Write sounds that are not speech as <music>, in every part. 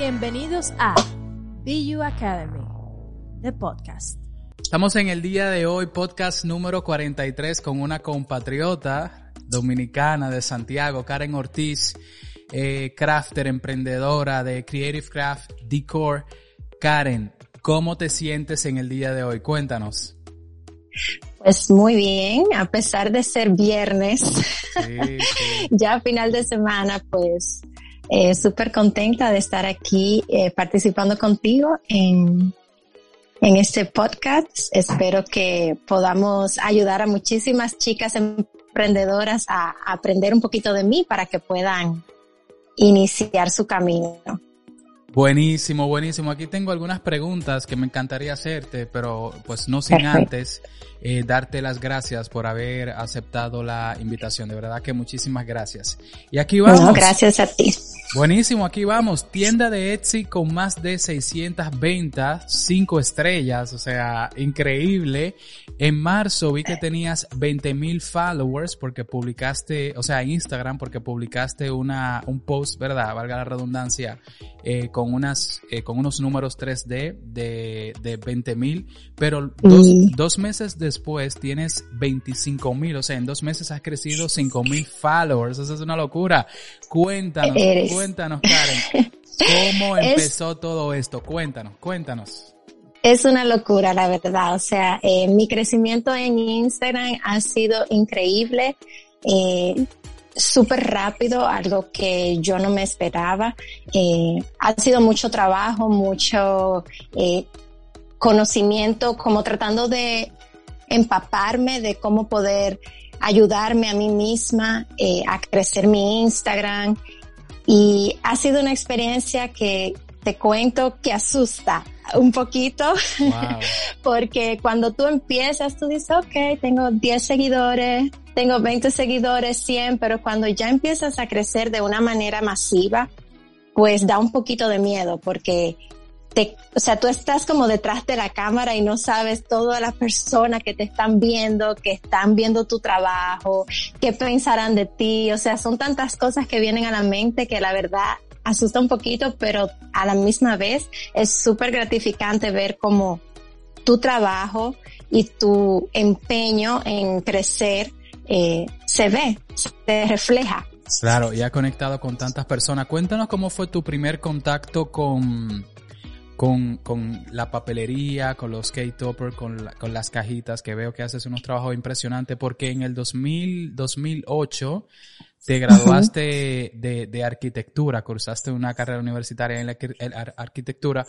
Bienvenidos a BU Academy, the podcast. Estamos en el día de hoy, podcast número 43, con una compatriota dominicana de Santiago, Karen Ortiz, eh, crafter, emprendedora de Creative Craft Decor. Karen, ¿cómo te sientes en el día de hoy? Cuéntanos. Pues muy bien, a pesar de ser viernes, <laughs> ya final de semana, pues eh, súper contenta de estar aquí eh, participando contigo en, en este podcast. Espero que podamos ayudar a muchísimas chicas emprendedoras a, a aprender un poquito de mí para que puedan iniciar su camino. Buenísimo, buenísimo. Aquí tengo algunas preguntas que me encantaría hacerte, pero pues no sin antes eh, darte las gracias por haber aceptado la invitación. De verdad que muchísimas gracias. Y aquí vamos. gracias a ti. Buenísimo, aquí vamos. Tienda de Etsy con más de 600 ventas, 5 estrellas, o sea, increíble. En marzo vi que tenías 20 mil followers porque publicaste, o sea, en Instagram porque publicaste una, un post, ¿verdad? Valga la redundancia, eh, con unas, eh, con unos números 3D de, de 20 mil, pero dos, dos meses después tienes 25 mil, o sea, en dos meses has crecido 5 mil followers, eso es una locura. Cuéntanos, cuéntanos, Karen, <laughs> ¿cómo empezó todo esto? Cuéntanos, cuéntanos. Es una locura, la verdad. O sea, eh, mi crecimiento en Instagram ha sido increíble, eh, súper rápido, algo que yo no me esperaba. Eh, ha sido mucho trabajo, mucho eh, conocimiento, como tratando de empaparme de cómo poder ayudarme a mí misma eh, a crecer mi Instagram. Y ha sido una experiencia que te cuento que asusta un poquito, <laughs> porque cuando tú empiezas, tú dices, ok, tengo 10 seguidores, tengo 20 seguidores, 100, pero cuando ya empiezas a crecer de una manera masiva, pues da un poquito de miedo, porque te, o sea, tú estás como detrás de la cámara y no sabes todas las personas que te están viendo, que están viendo tu trabajo, qué pensarán de ti, o sea, son tantas cosas que vienen a la mente que la verdad asusta un poquito, pero a la misma vez es súper gratificante ver cómo tu trabajo y tu empeño en crecer eh, se ve, se refleja. Claro, y ha conectado con tantas personas. Cuéntanos cómo fue tu primer contacto con, con, con la papelería, con los K-Topper, con, con las cajitas, que veo que haces unos trabajos impresionantes, porque en el 2000, 2008 te graduaste de, de, arquitectura, cursaste una carrera universitaria en la arquitectura,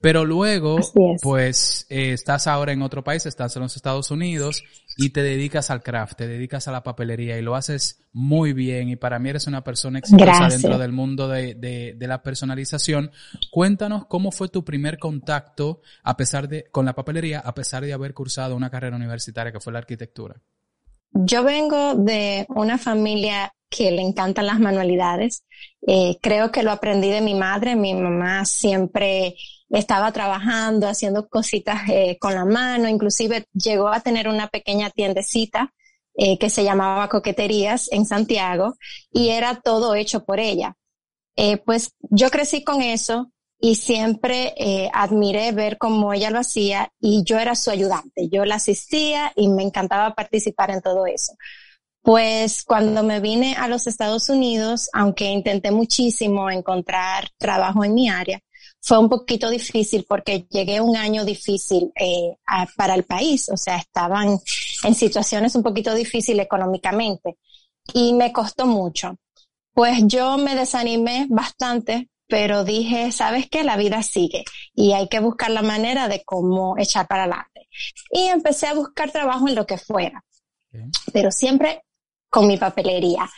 pero luego, pues, eh, estás ahora en otro país, estás en los Estados Unidos y te dedicas al craft, te dedicas a la papelería y lo haces muy bien y para mí eres una persona exitosa dentro del mundo de, de, de, la personalización. Cuéntanos cómo fue tu primer contacto a pesar de, con la papelería, a pesar de haber cursado una carrera universitaria que fue la arquitectura. Yo vengo de una familia que le encantan las manualidades. Eh, creo que lo aprendí de mi madre. Mi mamá siempre estaba trabajando, haciendo cositas eh, con la mano. Inclusive llegó a tener una pequeña tiendecita eh, que se llamaba Coqueterías en Santiago y era todo hecho por ella. Pues yo crecí con eso y siempre eh, admiré ver cómo ella lo hacía y yo era su ayudante. Yo la asistía y me encantaba participar en todo eso. Pues cuando me vine a los Estados Unidos, aunque intenté muchísimo encontrar trabajo en mi área, fue un poquito difícil porque llegué un año difícil eh, para el país, o sea, estaban en situaciones un poquito difíciles económicamente y me costó mucho. Pues yo me desanimé bastante, pero dije, ¿sabes qué? La vida sigue y hay que buscar la manera de cómo echar para adelante. Y empecé a buscar trabajo en lo que fuera. pero siempre con mi papelería.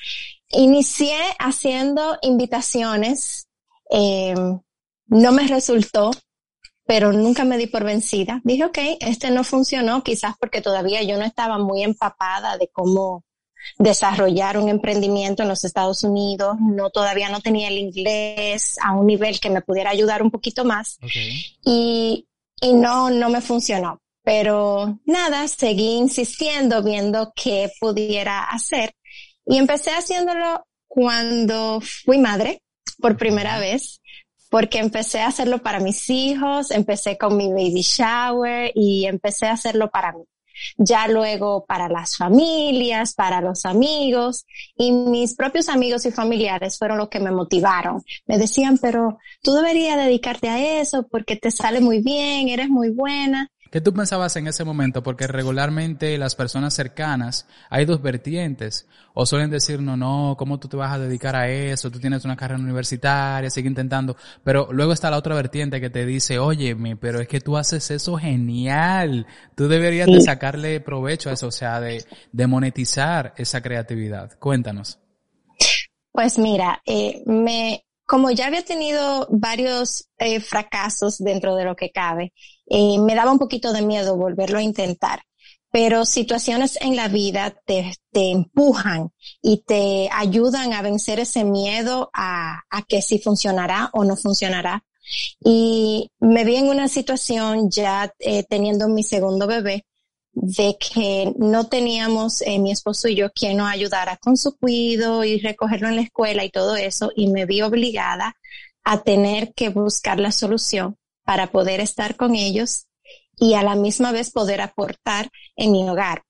Inicié haciendo invitaciones, eh, no me resultó, pero nunca me di por vencida. Dije, ok, este no funcionó, quizás porque todavía yo no estaba muy empapada de cómo desarrollar un emprendimiento en los Estados Unidos, no todavía no tenía el inglés a un nivel que me pudiera ayudar un poquito más. Y, y no, no me funcionó. Pero nada, seguí insistiendo, viendo qué pudiera hacer. Y empecé haciéndolo cuando fui madre por primera vez porque empecé a hacerlo para mis hijos, empecé con mi baby shower y empecé a hacerlo para mí. Ya luego para las familias, para los amigos y mis propios amigos y familiares fueron los que me motivaron. Me decían, pero tú deberías dedicarte a eso porque te sale muy bien, eres muy buena. ¿Qué tú pensabas en ese momento? Porque regularmente las personas cercanas, hay dos vertientes. O suelen decir, no, no, ¿cómo tú te vas a dedicar a eso? Tú tienes una carrera universitaria, sigue intentando. Pero luego está la otra vertiente que te dice, óyeme, pero es que tú haces eso genial. Tú deberías de sacarle provecho a eso, o sea, de, de monetizar esa creatividad. Cuéntanos. Pues mira, eh, me, como ya había tenido varios eh, fracasos dentro de lo que cabe, eh, me daba un poquito de miedo volverlo a intentar. Pero situaciones en la vida te, te empujan y te ayudan a vencer ese miedo a, a que si funcionará o no funcionará. Y me vi en una situación ya eh, teniendo mi segundo bebé de que no teníamos eh, mi esposo y yo quien nos ayudara con su cuido y recogerlo en la escuela y todo eso y me vi obligada a tener que buscar la solución para poder estar con ellos y a la misma vez poder aportar en mi hogar.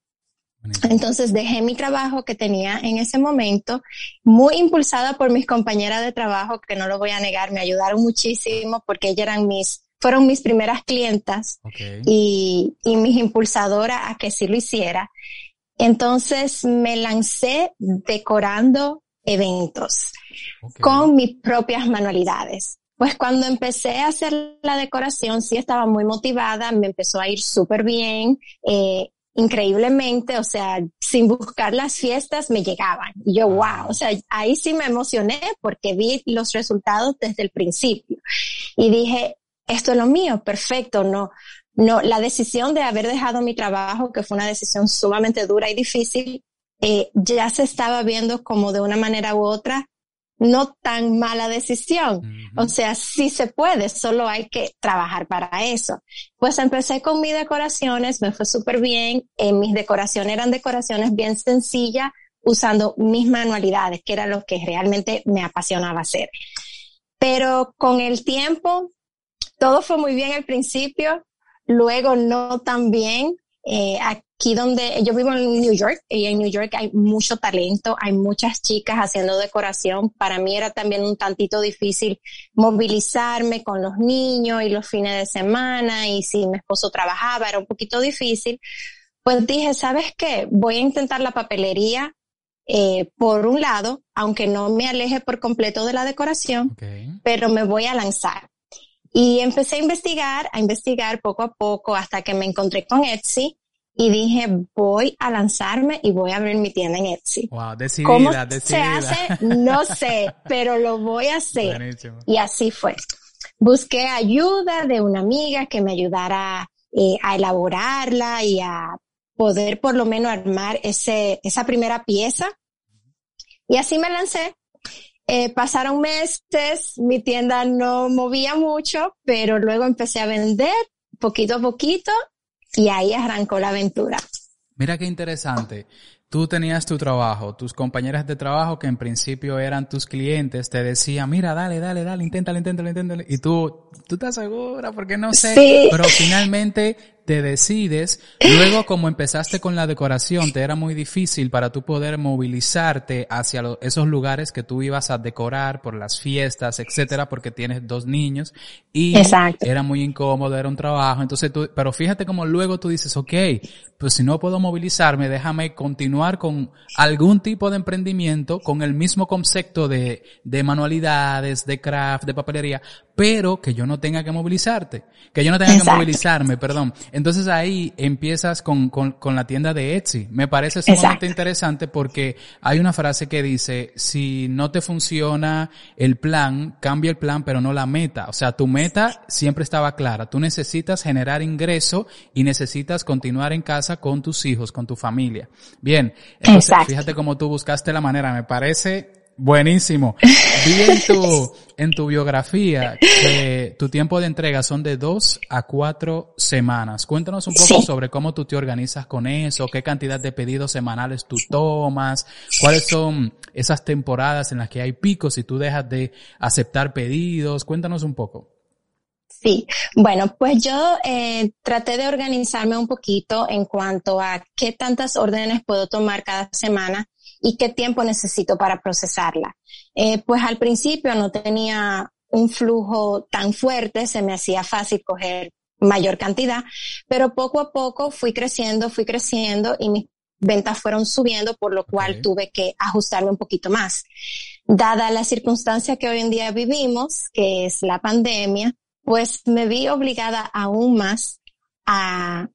Entonces dejé mi trabajo que tenía en ese momento, muy impulsada por mis compañeras de trabajo, que no lo voy a negar, me ayudaron muchísimo porque ellas eran mis fueron mis primeras clientas y, y mis impulsadoras a que sí lo hiciera. Entonces me lancé decorando eventos con mis propias manualidades. Pues cuando empecé a hacer la decoración, sí estaba muy motivada, me empezó a ir súper bien, eh, increíblemente, o sea, sin buscar las fiestas me llegaban. Y yo, wow, o sea, ahí sí me emocioné porque vi los resultados desde el principio. Y dije, esto es lo mío, perfecto, no, no, la decisión de haber dejado mi trabajo, que fue una decisión sumamente dura y difícil, eh, ya se estaba viendo como de una manera u otra no tan mala decisión. O sea, sí se puede, solo hay que trabajar para eso. Pues empecé con mis decoraciones, me fue súper bien. Eh, mis decoraciones eran decoraciones bien sencillas, usando mis manualidades, que era lo que realmente me apasionaba hacer. Pero con el tiempo todo fue muy bien al principio, luego no tan bien. Eh, aquí donde yo vivo en New York y en New York hay mucho talento, hay muchas chicas haciendo decoración. Para mí era también un tantito difícil movilizarme con los niños y los fines de semana y si mi esposo trabajaba era un poquito difícil. Pues dije, ¿sabes qué? Voy a intentar la papelería eh, por un lado, aunque no me aleje por completo de la decoración, pero me voy a lanzar. Y empecé a investigar, a investigar poco a poco hasta que me encontré con Etsy y dije, voy a lanzarme y voy a abrir mi tienda en Etsy. Wow, decidida, ¿Cómo decidida. se hace? No sé, pero lo voy a hacer. Buenísimo. Y así fue. Busqué ayuda de una amiga que me ayudara eh, a elaborarla y a poder por lo menos armar ese, esa primera pieza. Y así me lancé. Eh, pasaron meses, mi tienda no movía mucho, pero luego empecé a vender poquito a poquito y ahí arrancó la aventura. Mira qué interesante. Tú tenías tu trabajo, tus compañeras de trabajo que en principio eran tus clientes te decían, mira, dale, dale, dale, inténtalo, inténtalo, inténtalo. Y tú, tú estás segura porque no sé. Sí. Pero finalmente te decides. Luego, como empezaste con la decoración, te era muy difícil para tú poder movilizarte hacia esos lugares que tú ibas a decorar por las fiestas, etcétera, porque tienes dos niños y Exacto. era muy incómodo, era un trabajo. Entonces tú, pero fíjate como luego tú dices, ok, pues si no puedo movilizarme, déjame continuar con algún tipo de emprendimiento con el mismo concepto de, de manualidades, de craft, de papelería, pero que yo no tenga que movilizarte, que yo no tenga que movilizarme, perdón. Entonces ahí empiezas con, con, con la tienda de Etsy. Me parece sumamente interesante porque hay una frase que dice, si no te funciona el plan, cambia el plan, pero no la meta. O sea, tu meta siempre estaba clara. Tú necesitas generar ingreso y necesitas continuar en casa con tus hijos, con tu familia. Bien. Entonces, fíjate cómo tú buscaste la manera. Me parece Buenísimo. Vi en tu, <laughs> en tu biografía que tu tiempo de entrega son de dos a cuatro semanas. Cuéntanos un poco sobre cómo tú te organizas con eso, qué cantidad de pedidos semanales tú tomas, cuáles son esas temporadas en las que hay picos y tú dejas de aceptar pedidos. Cuéntanos un poco. Sí, bueno, pues yo eh, traté de organizarme un poquito en cuanto a qué tantas órdenes puedo tomar cada semana y qué tiempo necesito para procesarla. Eh, pues al principio no tenía un flujo tan fuerte, se me hacía fácil coger mayor cantidad, pero poco a poco fui creciendo, fui creciendo y mis ventas fueron subiendo, por lo cual tuve que ajustarme un poquito más. Dada la circunstancia que hoy en día vivimos, que es la pandemia, pues me vi obligada aún más a,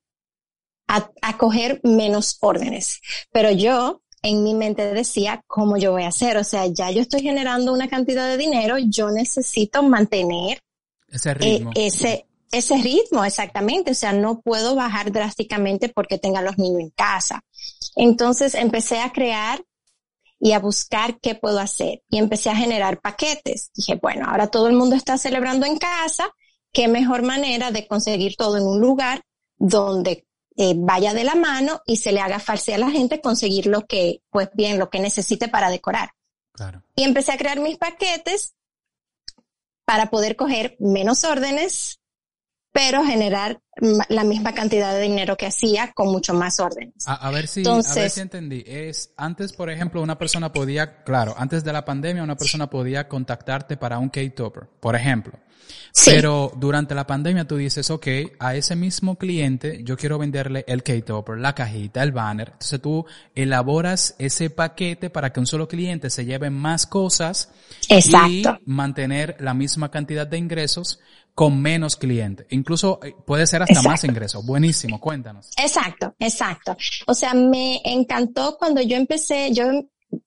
a, a coger menos órdenes. Pero yo en mi mente decía cómo yo voy a hacer. O sea, ya yo estoy generando una cantidad de dinero, yo necesito mantener ese ritmo. ese, ese ritmo, exactamente. O sea, no puedo bajar drásticamente porque tenga los niños en casa. Entonces empecé a crear y a buscar qué puedo hacer. Y empecé a generar paquetes. Dije, bueno, ahora todo el mundo está celebrando en casa. ¿Qué mejor manera de conseguir todo en un lugar donde eh, vaya de la mano y se le haga fácil a la gente conseguir lo que, pues bien, lo que necesite para decorar. Claro. Y empecé a crear mis paquetes para poder coger menos órdenes, pero generar la misma cantidad de dinero que hacía con mucho más órdenes. A, ver si, a ver si entendí. Es, antes, por ejemplo, una persona podía, claro, antes de la pandemia, una persona podía contactarte para un K-Topper, por ejemplo. Pero durante la pandemia tú dices, ok, a ese mismo cliente yo quiero venderle el K-Topper, la cajita, el banner. Entonces tú elaboras ese paquete para que un solo cliente se lleve más cosas y mantener la misma cantidad de ingresos con menos clientes. Incluso eh, puede ser hasta más ingresos. Buenísimo, cuéntanos. Exacto, exacto. O sea, me encantó cuando yo empecé, yo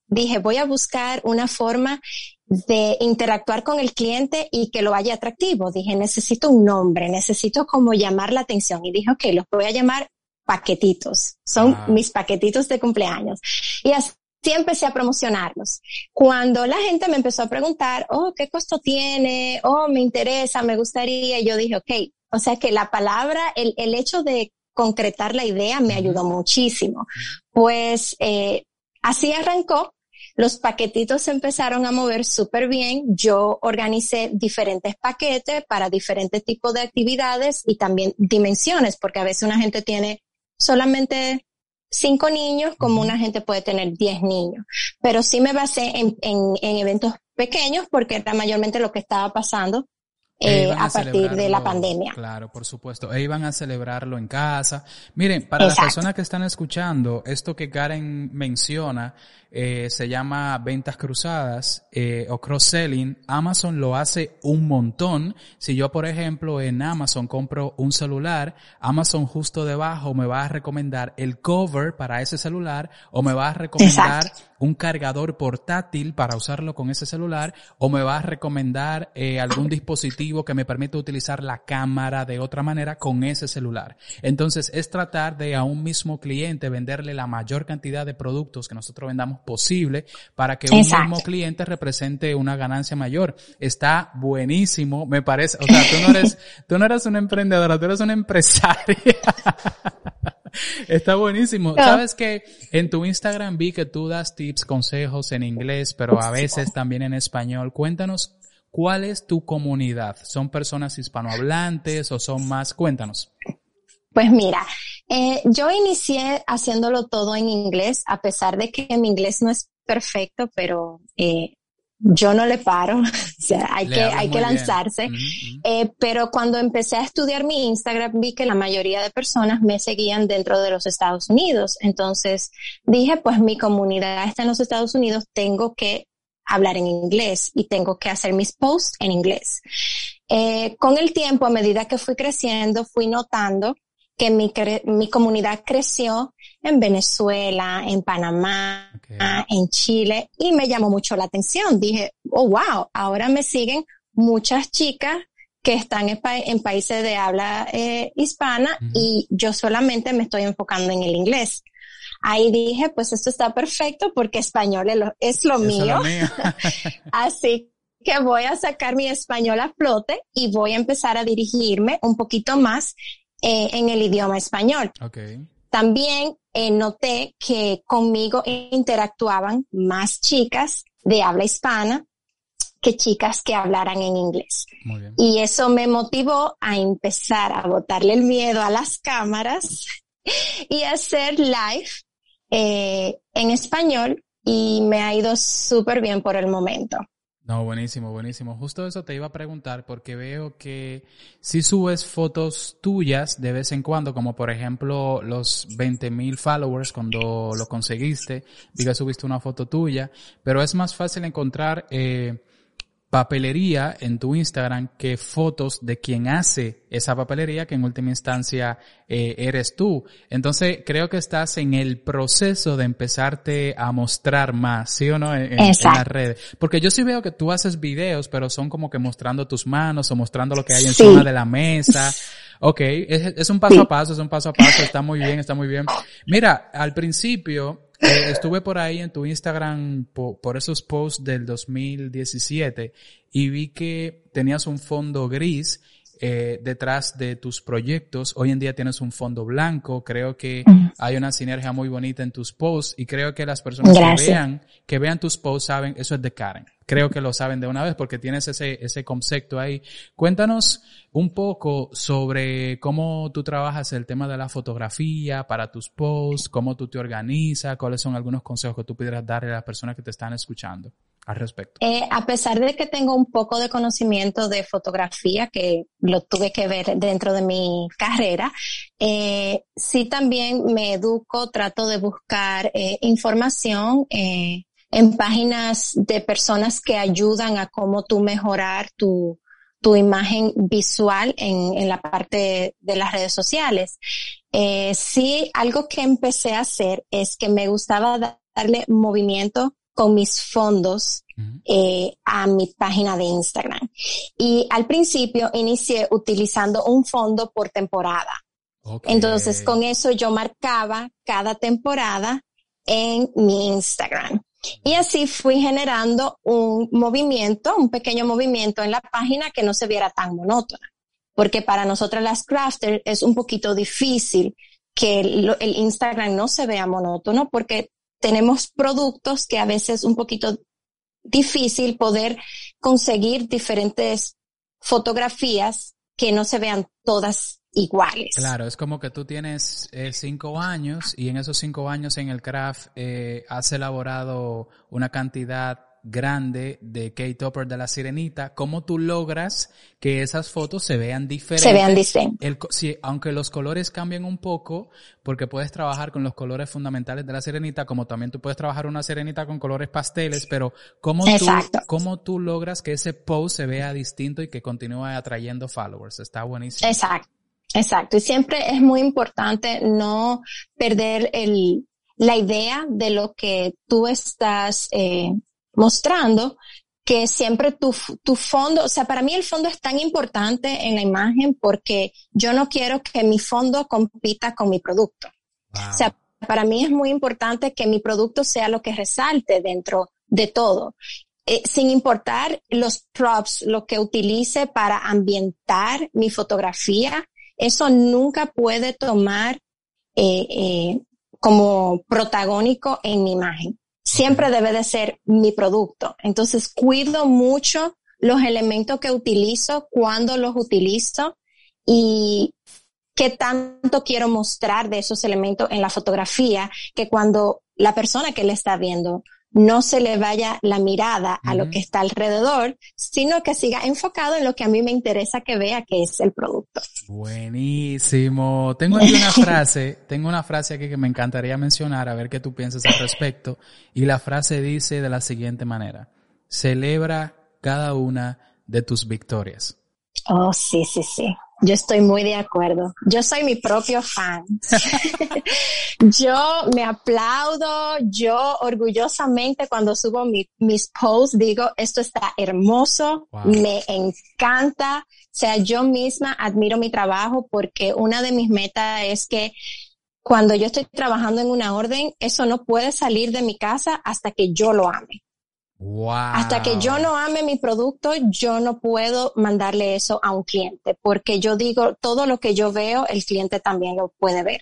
dije, voy a buscar una forma de interactuar con el cliente y que lo haya atractivo. Dije, necesito un nombre, necesito como llamar la atención. Y dije, ok, los voy a llamar paquetitos. Son ah. mis paquetitos de cumpleaños. Y así empecé a promocionarlos. Cuando la gente me empezó a preguntar, oh, ¿qué costo tiene? Oh, me interesa, me gustaría. yo dije, ok, o sea que la palabra, el, el hecho de concretar la idea me ayudó muchísimo. Pues eh, así arrancó los paquetitos se empezaron a mover súper bien. Yo organicé diferentes paquetes para diferentes tipos de actividades y también dimensiones, porque a veces una gente tiene solamente cinco niños, como una gente puede tener diez niños. Pero sí me basé en, en, en eventos pequeños porque era mayormente lo que estaba pasando eh, a, partir de la pandemia. Claro, por supuesto. E iban a celebrarlo en casa. Miren, para las personas que están escuchando, esto que Karen menciona eh, se llama ventas cruzadas eh, o cross-selling. Amazon lo hace un montón. Si yo, por ejemplo, en Amazon compro un celular, Amazon justo debajo me va a recomendar el cover para ese celular o me va a recomendar un cargador portátil para usarlo con ese celular o me va a recomendar eh, algún dispositivo que me permita utilizar la cámara de otra manera con ese celular. Entonces es tratar de a un mismo cliente venderle la mayor cantidad de productos que nosotros vendamos posible para que un mismo cliente represente una ganancia mayor. Está buenísimo, me parece. O sea, tú no eres, <laughs> tú no eres una emprendedora, tú eres una empresaria. <laughs> Está buenísimo. Sabes que en tu Instagram vi que tú das tips, consejos en inglés, pero a veces también en español. Cuéntanos cuál es tu comunidad. ¿Son personas hispanohablantes o son más? Cuéntanos. Pues mira, eh, yo inicié haciéndolo todo en inglés, a pesar de que mi inglés no es perfecto, pero eh, yo no le paro, <laughs> o sea, hay que, hay que lanzarse. Eh, pero cuando empecé a estudiar mi Instagram, vi que la mayoría de personas me seguían dentro de los Estados Unidos. Entonces dije, pues mi comunidad está en los Estados Unidos, tengo que hablar en inglés y tengo que hacer mis posts en inglés. Eh, con el tiempo, a medida que fui creciendo, fui notando que mi, mi comunidad creció en Venezuela, en Panamá, en Chile, y me llamó mucho la atención. Dije, oh, wow, ahora me siguen muchas chicas que están en, países de habla eh, hispana y yo solamente me estoy enfocando en el inglés. Ahí dije, pues esto está perfecto porque español es lo, mío. <laughs> Así que voy a sacar mi español a flote y voy a empezar a dirigirme un poquito más eh, en el idioma español. También eh, noté que conmigo interactuaban más chicas de habla hispana que chicas que hablaran en inglés. Y eso me motivó a empezar a botarle el miedo a las cámaras <laughs> y hacer live eh, en español y me ha ido súper bien por el momento. No, buenísimo, buenísimo. Justo eso te iba a preguntar porque veo que si subes fotos tuyas de vez en cuando, como por ejemplo los 20.000 followers cuando lo conseguiste, que subiste una foto tuya, pero es más fácil encontrar eh, papelería en tu Instagram que fotos de quien hace esa papelería, que en última instancia eh, eres tú. Entonces, creo que estás en el proceso de empezarte a mostrar más, ¿sí o no? En, las redes. Porque yo sí veo que tú haces videos, pero son como que mostrando tus manos o mostrando lo que hay encima de la mesa. <laughs> Ok, es, un paso a paso, es un paso a paso, está muy bien, está muy bien. Mira, al principio, eh, estuve por ahí en tu Instagram por, esos posts del 2017 y vi que tenías un fondo gris eh, detrás de tus proyectos. Hoy en día tienes un fondo blanco. Creo que hay una sinergia muy bonita en tus posts y creo que las personas que vean, que vean tus posts saben, eso es de Karen. Creo que lo saben de una vez porque tienes ese, ese concepto ahí. Cuéntanos un poco sobre cómo tú trabajas el tema de la fotografía para tus posts, cómo tú te organizas, cuáles son algunos consejos que tú pudieras darle a las personas que te están escuchando Eh, a pesar de que tengo un poco de conocimiento de fotografía, que lo tuve que ver dentro de mi carrera, eh, sí también me educo, trato de buscar eh, información eh, en páginas de personas que ayudan a cómo tú mejorar tu, tu imagen visual en, en la parte de las redes sociales. Sí, algo que empecé a hacer es que me gustaba darle movimiento con mis fondos eh, a mi página de Instagram. Y al principio inicié utilizando un fondo por temporada. Entonces con eso yo marcaba cada temporada en mi Instagram. Y así fui generando un movimiento, un pequeño movimiento en la página que no se viera tan monótona. Porque para nosotras las crafters es un poquito difícil que el, el Instagram no se vea monótono porque tenemos productos que a veces es un poquito difícil poder conseguir diferentes fotografías que no se vean todas iguales. Claro, es como que tú tienes eh, cinco años y en esos cinco años en el craft eh, has elaborado una cantidad grande de K-Topper de la Sirenita, ¿cómo tú logras que esas fotos se vean diferentes? Se vean distintas. Sí, aunque los colores cambien un poco, porque puedes trabajar con los colores fundamentales de la Sirenita, como también tú puedes trabajar una Sirenita con colores pasteles, pero ¿cómo tú, cómo tú logras que ese post se vea distinto y que continúe atrayendo followers? Está buenísimo. Exacto. Exacto. Y siempre es muy importante no perder el, la idea de lo que tú estás eh, mostrando que siempre tu, tu fondo, o sea, para mí el fondo es tan importante en la imagen porque yo no quiero que mi fondo compita con mi producto. O sea, para mí es muy importante que mi producto sea lo que resalte dentro de todo. Eh, sin importar los props, lo que utilice para ambientar mi fotografía, eso nunca puede tomar eh, eh, como protagónico en mi imagen siempre debe de ser mi producto. Entonces cuido mucho los elementos que utilizo, cuando los utilizo y qué tanto quiero mostrar de esos elementos en la fotografía, que cuando la persona que le está viendo no se le vaya la mirada a lo que está alrededor, sino que siga enfocado en lo que a mí me interesa que vea, que es el producto. Buenísimo. Tengo aquí una <laughs> frase, tengo una frase aquí que me encantaría mencionar, a ver qué tú piensas al respecto. Y la frase dice de la siguiente manera, celebra cada una de tus victorias. Oh, sí, sí, sí. Yo estoy muy de acuerdo. Yo soy mi propio fan. <laughs> yo me aplaudo, yo orgullosamente cuando subo mis posts digo, esto está hermoso, me encanta. O sea, yo misma admiro mi trabajo porque una de mis metas es que cuando yo estoy trabajando en una orden, eso no puede salir de mi casa hasta que yo lo ame. Hasta que yo no ame mi producto, yo no puedo mandarle eso a un cliente, porque yo digo, todo lo que yo veo, el cliente también lo puede ver.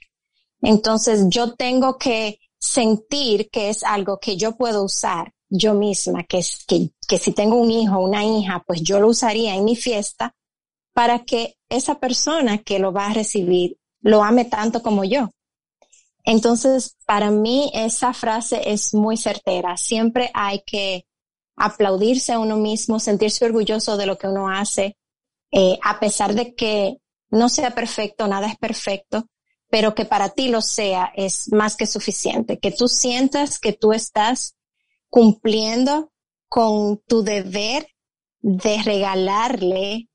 Entonces yo tengo que sentir que es algo que yo puedo usar yo misma, que es que, que si tengo un hijo una hija, pues yo lo usaría en mi fiesta para que esa persona que lo va a recibir lo ame tanto como yo. Entonces, para mí esa frase es muy certera. Siempre hay que aplaudirse a uno mismo, sentirse orgulloso de lo que uno hace, eh, a pesar de que no sea perfecto, nada es perfecto, pero que para ti lo sea es más que suficiente. Que tú sientas que tú estás cumpliendo con tu deber de regalarle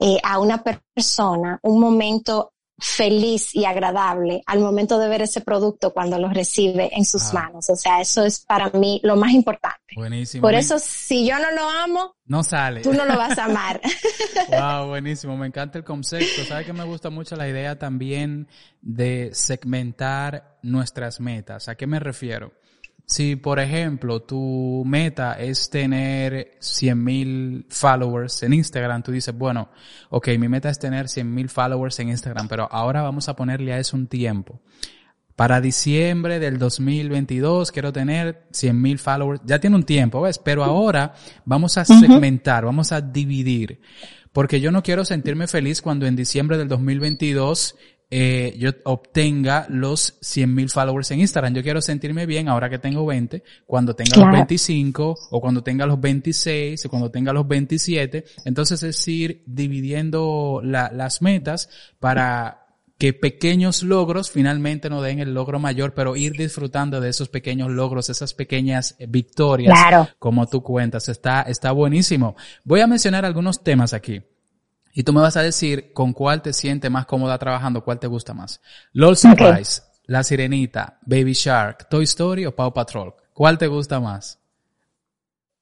eh, a una persona un momento feliz y agradable al momento de ver ese producto cuando lo recibe en sus ah. manos. O sea, eso es para mí lo más importante. Buenísimo. Por eso, si yo no lo amo, no sale. Tú no lo vas a amar. <laughs> wow, buenísimo. Me encanta el concepto. ¿Sabes que me gusta mucho la idea también de segmentar nuestras metas? ¿A qué me refiero? Si, por ejemplo, tu meta es tener 100.000 followers en Instagram, tú dices, bueno, ok, mi meta es tener 100.000 followers en Instagram, pero ahora vamos a ponerle a eso un tiempo. Para diciembre del 2022 quiero tener 100.000 followers. Ya tiene un tiempo, ¿ves? Pero ahora vamos a segmentar, vamos a dividir. Porque yo no quiero sentirme feliz cuando en diciembre del 2022 eh, yo obtenga los 100.000 followers en Instagram. Yo quiero sentirme bien ahora que tengo 20, cuando tenga los 25 o cuando tenga los 26 o cuando tenga los 27. Entonces es ir dividiendo las metas para que pequeños logros finalmente nos den el logro mayor, pero ir disfrutando de esos pequeños logros, esas pequeñas victorias, como tú cuentas, está, está buenísimo. Voy a mencionar algunos temas aquí. Y tú me vas a decir con cuál te sientes más cómoda trabajando, cuál te gusta más. LOL Surprise, La Sirenita, Baby Shark, Toy Story o Paw Patrol. ¿Cuál te gusta más?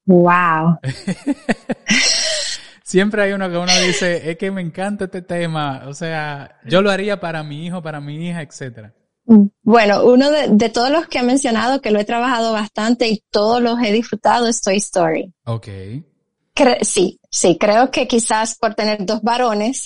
Wow. <laughs> Siempre hay uno que uno dice, es que me encanta este tema. O sea, yo lo haría para mi hijo, para mi hija, etcétera. Bueno, uno de, de, todos los que ha mencionado, que lo he trabajado bastante y todos los he disfrutado, es Toy Story. Ok sí, sí, creo que quizás por tener dos varones,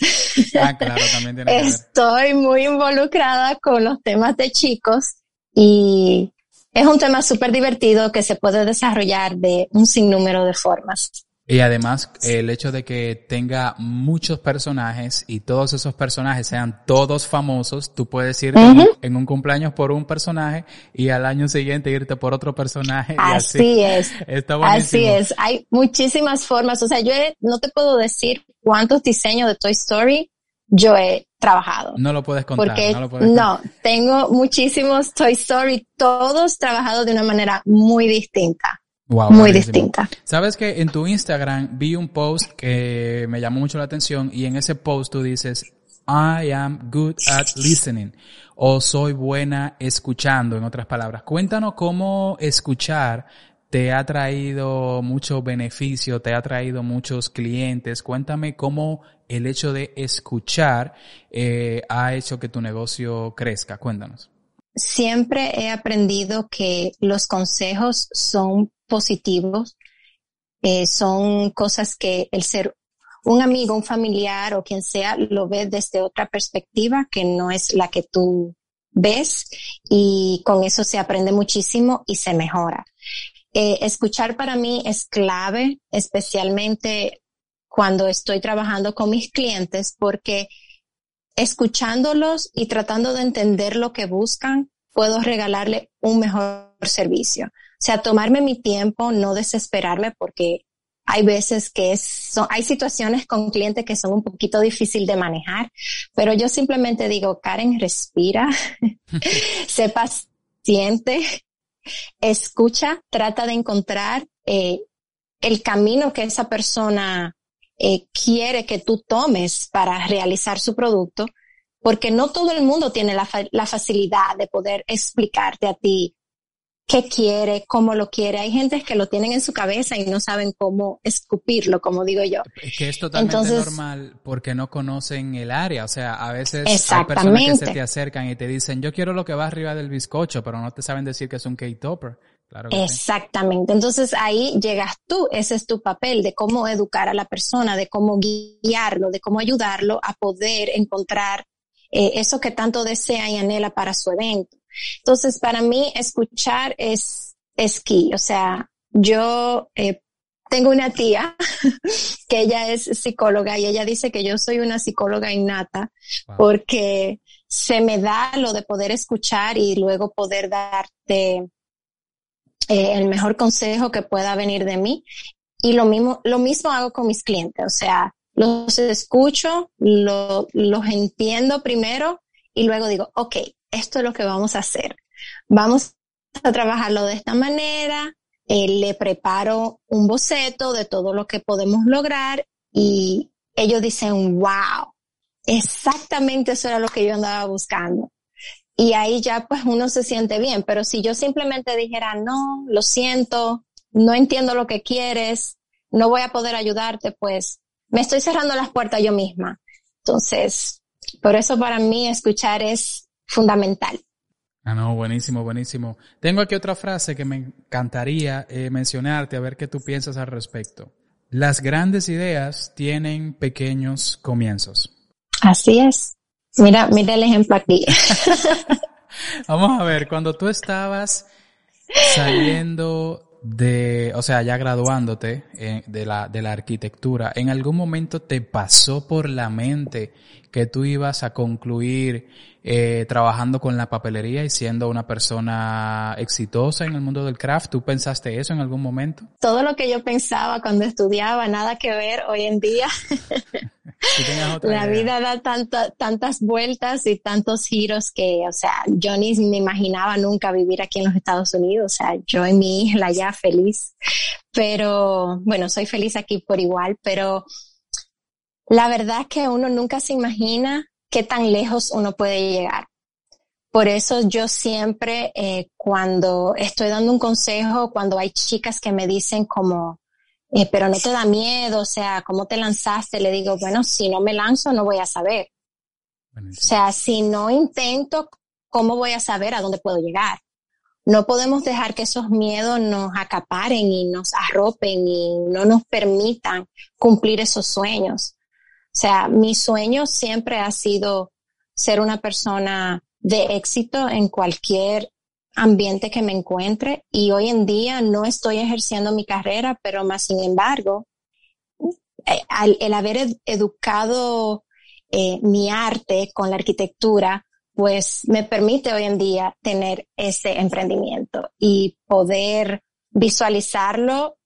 ah, claro, también tiene estoy muy involucrada con los temas de chicos y es un tema súper divertido que se puede desarrollar de un sinnúmero de formas. Y además, el hecho de que tenga muchos personajes y todos esos personajes sean todos famosos, tú puedes ir en, un, cumpleaños por un personaje y al año siguiente irte por otro personaje. así, es. <laughs> así es. Hay muchísimas formas. O sea, yo no te puedo decir cuántos diseños de Toy Story yo he trabajado. No lo puedes contar. Porque no, lo puedes no tengo muchísimos Toy Story, todos trabajados de una manera muy distinta muy distinta. Sabes que en tu Instagram vi un post que me llamó mucho la atención y en ese post tú dices, I am good at listening o soy buena escuchando, en otras palabras. Cuéntanos cómo escuchar te ha traído mucho beneficio, te ha traído muchos clientes. Cuéntame cómo el hecho de escuchar eh, ha hecho que tu negocio crezca. Cuéntanos. Siempre he aprendido que los consejos son positivos, eh, son cosas que el ser un amigo, un familiar o quien sea lo ve desde otra perspectiva que no es la que tú ves y con eso se aprende muchísimo y se mejora. Eh, escuchar para mí es clave, especialmente cuando estoy trabajando con mis clientes, porque escuchándolos y tratando de entender lo que buscan, puedo regalarle un mejor servicio. O sea, tomarme mi tiempo, no desesperarme porque hay veces que es, hay situaciones con clientes que son un poquito difícil de manejar, pero yo simplemente digo, Karen, respira, <laughs> <laughs> sé paciente, escucha, trata de encontrar eh, el camino que esa persona eh, quiere que tú tomes para realizar su producto, porque no todo el mundo tiene la, la facilidad de poder explicarte a ti qué quiere, cómo lo quiere. Hay gente que lo tienen en su cabeza y no saben cómo escupirlo, como digo yo. Es que es totalmente normal porque no conocen el área. O sea, a veces hay personas que se te acercan y te dicen, yo quiero lo que va arriba del bizcocho, pero no te saben decir que es un K-Topper. Claro Exactamente. Entonces ahí llegas tú, ese es tu papel de cómo educar a la persona, de cómo guiarlo, de cómo ayudarlo a poder encontrar eh, eso que tanto desea y anhela para su evento. Entonces, para mí, escuchar es, es key. O sea, yo eh, tengo una tía <laughs> que ella es psicóloga y ella dice que yo soy una psicóloga innata porque se me da lo de poder escuchar y luego poder darte eh, el mejor consejo que pueda venir de mí. Y lo mismo, lo mismo hago con mis clientes. O sea, los escucho, lo, los entiendo primero y luego digo, ok, esto es lo que vamos a hacer. Vamos a trabajarlo de esta manera, eh, le preparo un boceto de todo lo que podemos lograr y ellos dicen, wow, exactamente eso era lo que yo andaba buscando. Y ahí ya pues uno se siente bien, pero si yo simplemente dijera, no, lo siento, no entiendo lo que quieres, no voy a poder ayudarte, pues me estoy cerrando las puertas yo misma. Entonces, por eso para mí escuchar es fundamental. Ah, no, buenísimo, buenísimo. Tengo aquí otra frase que me encantaría eh, mencionarte, a ver qué tú piensas al respecto. Las grandes ideas tienen pequeños comienzos. Así es. Mira, mira el ejemplo aquí. <laughs> Vamos a ver, cuando tú estabas saliendo de, o sea, ya graduándote eh, de, la, de la arquitectura, ¿en algún momento te pasó por la mente que tú ibas a concluir eh, trabajando con la papelería y siendo una persona exitosa en el mundo del craft? ¿Tú pensaste eso en algún momento? Todo lo que yo pensaba cuando estudiaba, nada que ver hoy en día. <laughs> la vida da tantas vueltas y tantos giros que, o sea, yo ni me imaginaba nunca vivir aquí en los Estados Unidos. O sea, yo en mi isla ya feliz. Pero, bueno, soy feliz aquí por igual, pero la verdad es que uno nunca se imagina qué tan lejos uno puede llegar. Por eso yo siempre, eh, cuando estoy dando un consejo, cuando hay chicas que me dicen como, eh, pero no te da miedo, o sea, ¿cómo te lanzaste? Le digo, bueno, si no me lanzo, no voy a saber. O sea, si no intento, ¿cómo voy a saber a dónde puedo llegar? No podemos dejar que esos miedos nos acaparen y nos arropen y no nos permitan cumplir esos sueños. O sea, mi sueño siempre ha sido ser una persona de éxito en cualquier ambiente que me encuentre y hoy en día no estoy ejerciendo mi carrera, pero más sin embargo, eh, el haber educado eh, mi arte con la arquitectura, pues me permite hoy en día tener ese emprendimiento y poder visualizarlo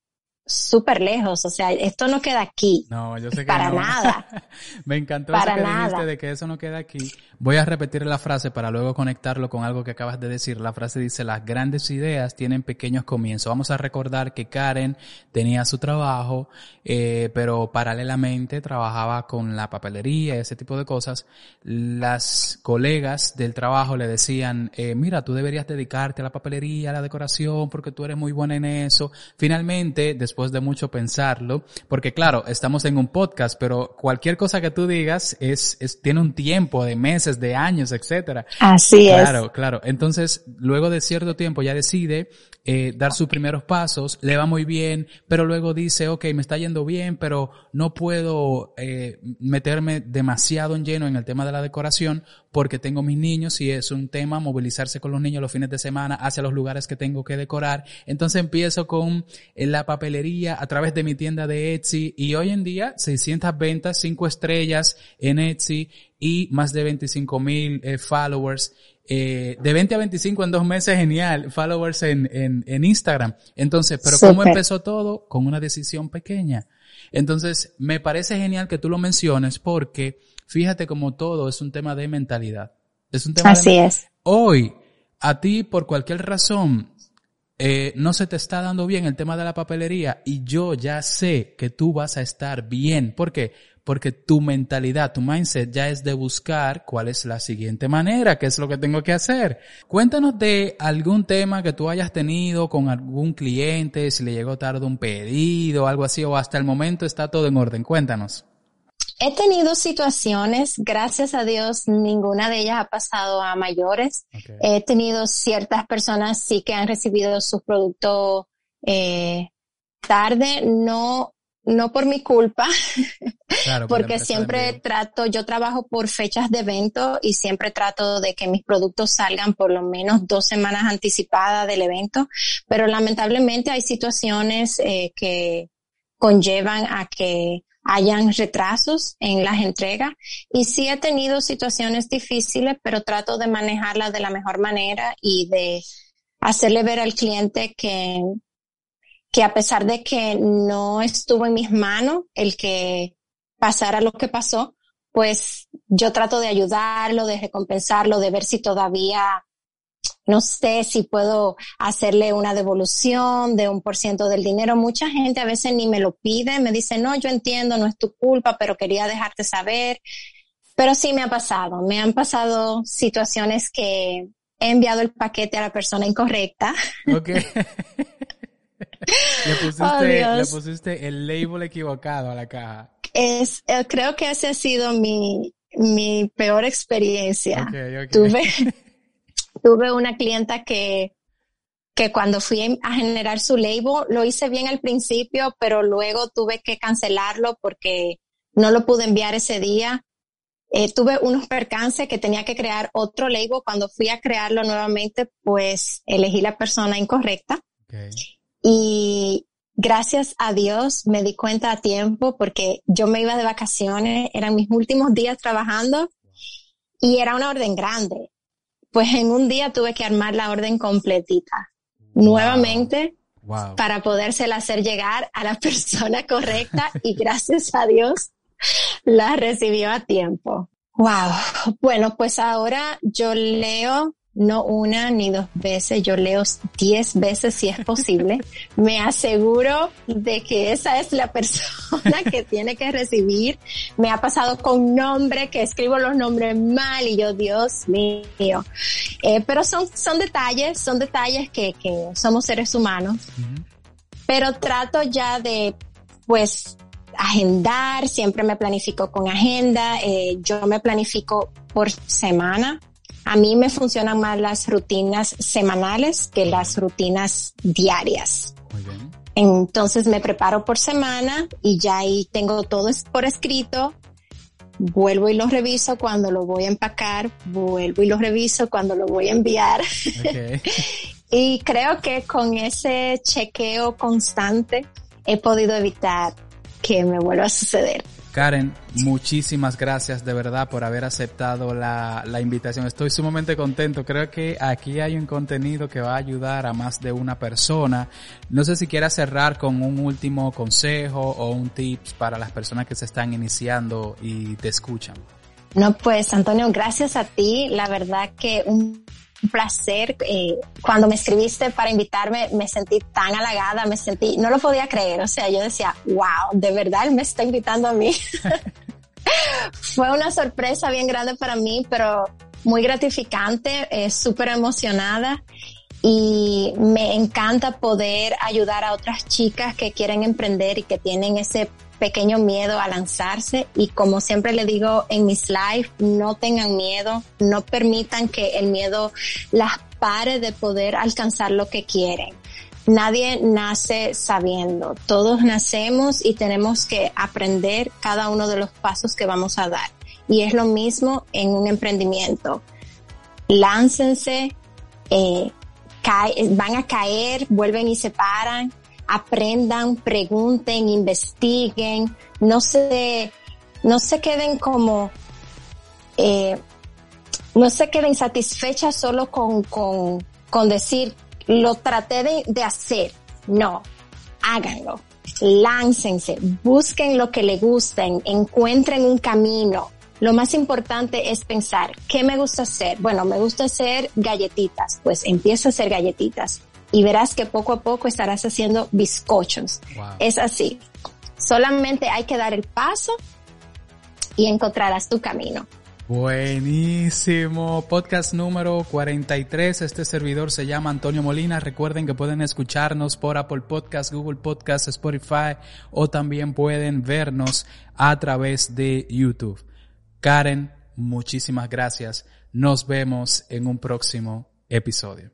súper lejos. O sea, esto no queda aquí. No, yo sé que Para nada. <laughs> Me encantó para eso que dijiste de que eso no queda aquí. Voy a repetir la frase para luego conectarlo con algo que acabas de decir. La frase dice, las grandes ideas tienen pequeños comienzos. Vamos a recordar que Karen tenía su trabajo, eh, pero paralelamente trabajaba con la papelería, ese tipo de cosas. Las colegas del trabajo le decían, eh, mira, tú deberías dedicarte a la papelería, a la decoración, porque tú eres muy buena en eso. Finalmente, después de mucho pensarlo, porque claro, estamos en un podcast, pero cualquier cosa que tú digas es, es tiene un tiempo de meses, de años, etcétera. Así es. Claro, claro. Entonces, luego de cierto tiempo ya decide eh, dar sus primeros pasos, le va muy bien, pero luego dice, ok, me está yendo bien, pero no puedo eh, meterme demasiado en lleno en el tema de la decoración porque tengo mis niños y es un tema movilizarse con los niños los fines de semana hacia los lugares que tengo que decorar. Entonces empiezo con eh, la papelería a través de mi tienda de Etsy y hoy en día 600 ventas, 5 estrellas en Etsy y más de 25 mil eh, followers. Eh, de 20 a 25 en dos meses, genial. Followers en, en, en Instagram. Entonces, pero ¿cómo empezó todo? Con una decisión pequeña. Entonces, me parece genial que tú lo menciones porque fíjate como todo es un tema de mentalidad. Es un tema Así es. Hoy, a ti por cualquier razón, eh, no se te está dando bien el tema de la papelería y yo ya sé que tú vas a estar bien. ¿Por qué? Porque tu mentalidad, tu mindset ya es de buscar cuál es la siguiente manera, qué es lo que tengo que hacer. Cuéntanos de algún tema que tú hayas tenido con algún cliente, si le llegó tarde un pedido, algo así, o hasta el momento está todo en orden. Cuéntanos. He tenido situaciones, gracias a Dios, ninguna de ellas ha pasado a mayores. He tenido ciertas personas sí que han recibido su producto eh, tarde, no, no por mi culpa, porque siempre trato, yo trabajo por fechas de evento y siempre trato de que mis productos salgan por lo menos dos semanas anticipadas del evento, pero lamentablemente hay situaciones eh, que conllevan a que hayan retrasos en las entregas y sí he tenido situaciones difíciles, pero trato de manejarlas de la mejor manera y de hacerle ver al cliente que, que a pesar de que no estuvo en mis manos el que pasara lo que pasó, pues yo trato de ayudarlo, de recompensarlo, de ver si todavía no sé si puedo hacerle una devolución de un por ciento del dinero. Mucha gente a veces ni me lo pide, me dice, no, yo entiendo, no es tu culpa, pero quería dejarte saber. Pero sí me ha pasado, me han pasado situaciones que he enviado el paquete a la persona incorrecta. <laughs> <laughs> le, pusiste, oh, le pusiste el label equivocado a la caja. Es, eh, creo que esa ha sido mi, mi peor experiencia. Tuve, <laughs> tuve una clienta que, que cuando fui a generar su label, lo hice bien al principio, pero luego tuve que cancelarlo porque no lo pude enviar ese día. Eh, tuve unos percances que tenía que crear otro label. Cuando fui a crearlo nuevamente, pues elegí la persona incorrecta. Y gracias a Dios me di cuenta a tiempo porque yo me iba de vacaciones, eran mis últimos días trabajando y era una orden grande pues en un día tuve que armar la orden completita nuevamente para podérsela hacer llegar a la <laughs> persona correcta y gracias a Dios la recibió a tiempo. Wow. Bueno, pues ahora yo leo no una ni dos veces, yo leo diez veces si es posible. <laughs> Me aseguro de que esa es la persona que tiene que recibir. Me ha pasado con nombre, que escribo los nombres mal y yo, Dios mío. Eh, pero son, son detalles, son detalles que, que somos seres humanos. Pero trato ya de, pues, agendar, siempre me planifico con agenda, eh, yo me planifico por semana a mí me funcionan más las rutinas semanales que las rutinas diarias. Muy bien. Entonces me preparo por semana y ya ahí tengo todo por escrito. Vuelvo y lo reviso cuando lo voy a empacar, vuelvo y lo reviso cuando lo voy a enviar. <laughs> y creo que con ese chequeo constante he podido evitar que me vuelva a suceder. Karen, muchísimas gracias de verdad por haber aceptado la, la, invitación. Estoy sumamente contento. Creo que aquí hay un contenido que va a ayudar a más de una persona. No sé si quieras cerrar con un último consejo o un tips para las personas que se están iniciando y te escuchan. No, pues Antonio, gracias a ti. La verdad que un un placer. Eh, cuando me escribiste para invitarme, me sentí tan halagada, me sentí, no lo podía creer. O sea, yo decía, wow, de verdad él me está invitando a mí. <laughs> Fue una sorpresa bien grande para mí, pero muy gratificante, eh, súper emocionada y me encanta poder ayudar a otras chicas que quieren emprender y que tienen ese pequeño miedo a lanzarse y como siempre le digo en mis live, no tengan miedo, no permitan que el miedo las pare de poder alcanzar lo que quieren. Nadie nace sabiendo, todos nacemos y tenemos que aprender cada uno de los pasos que vamos a dar. Y es lo mismo en un emprendimiento. Láncense, eh, van a caer, vuelven y se paran, aprendan, pregunten, investiguen, no se, no se queden como, eh, no se queden satisfechas solo con, con, con decir, lo traté de, de hacer. No, háganlo, láncense, busquen lo que le gusten, encuentren un camino. Lo más importante es pensar, ¿qué me gusta hacer? Bueno, me gusta hacer galletitas, pues empieza a hacer galletitas y verás que poco a poco estarás haciendo bizcochos. Es así. Solamente hay que dar el paso y encontrarás tu camino. Buenísimo. Podcast número 43. Este servidor se llama Antonio Molina. Recuerden que pueden escucharnos por Apple Podcast, Google Podcast, Spotify o también pueden vernos a través de YouTube. Karen, muchísimas gracias. Nos vemos en un próximo episodio.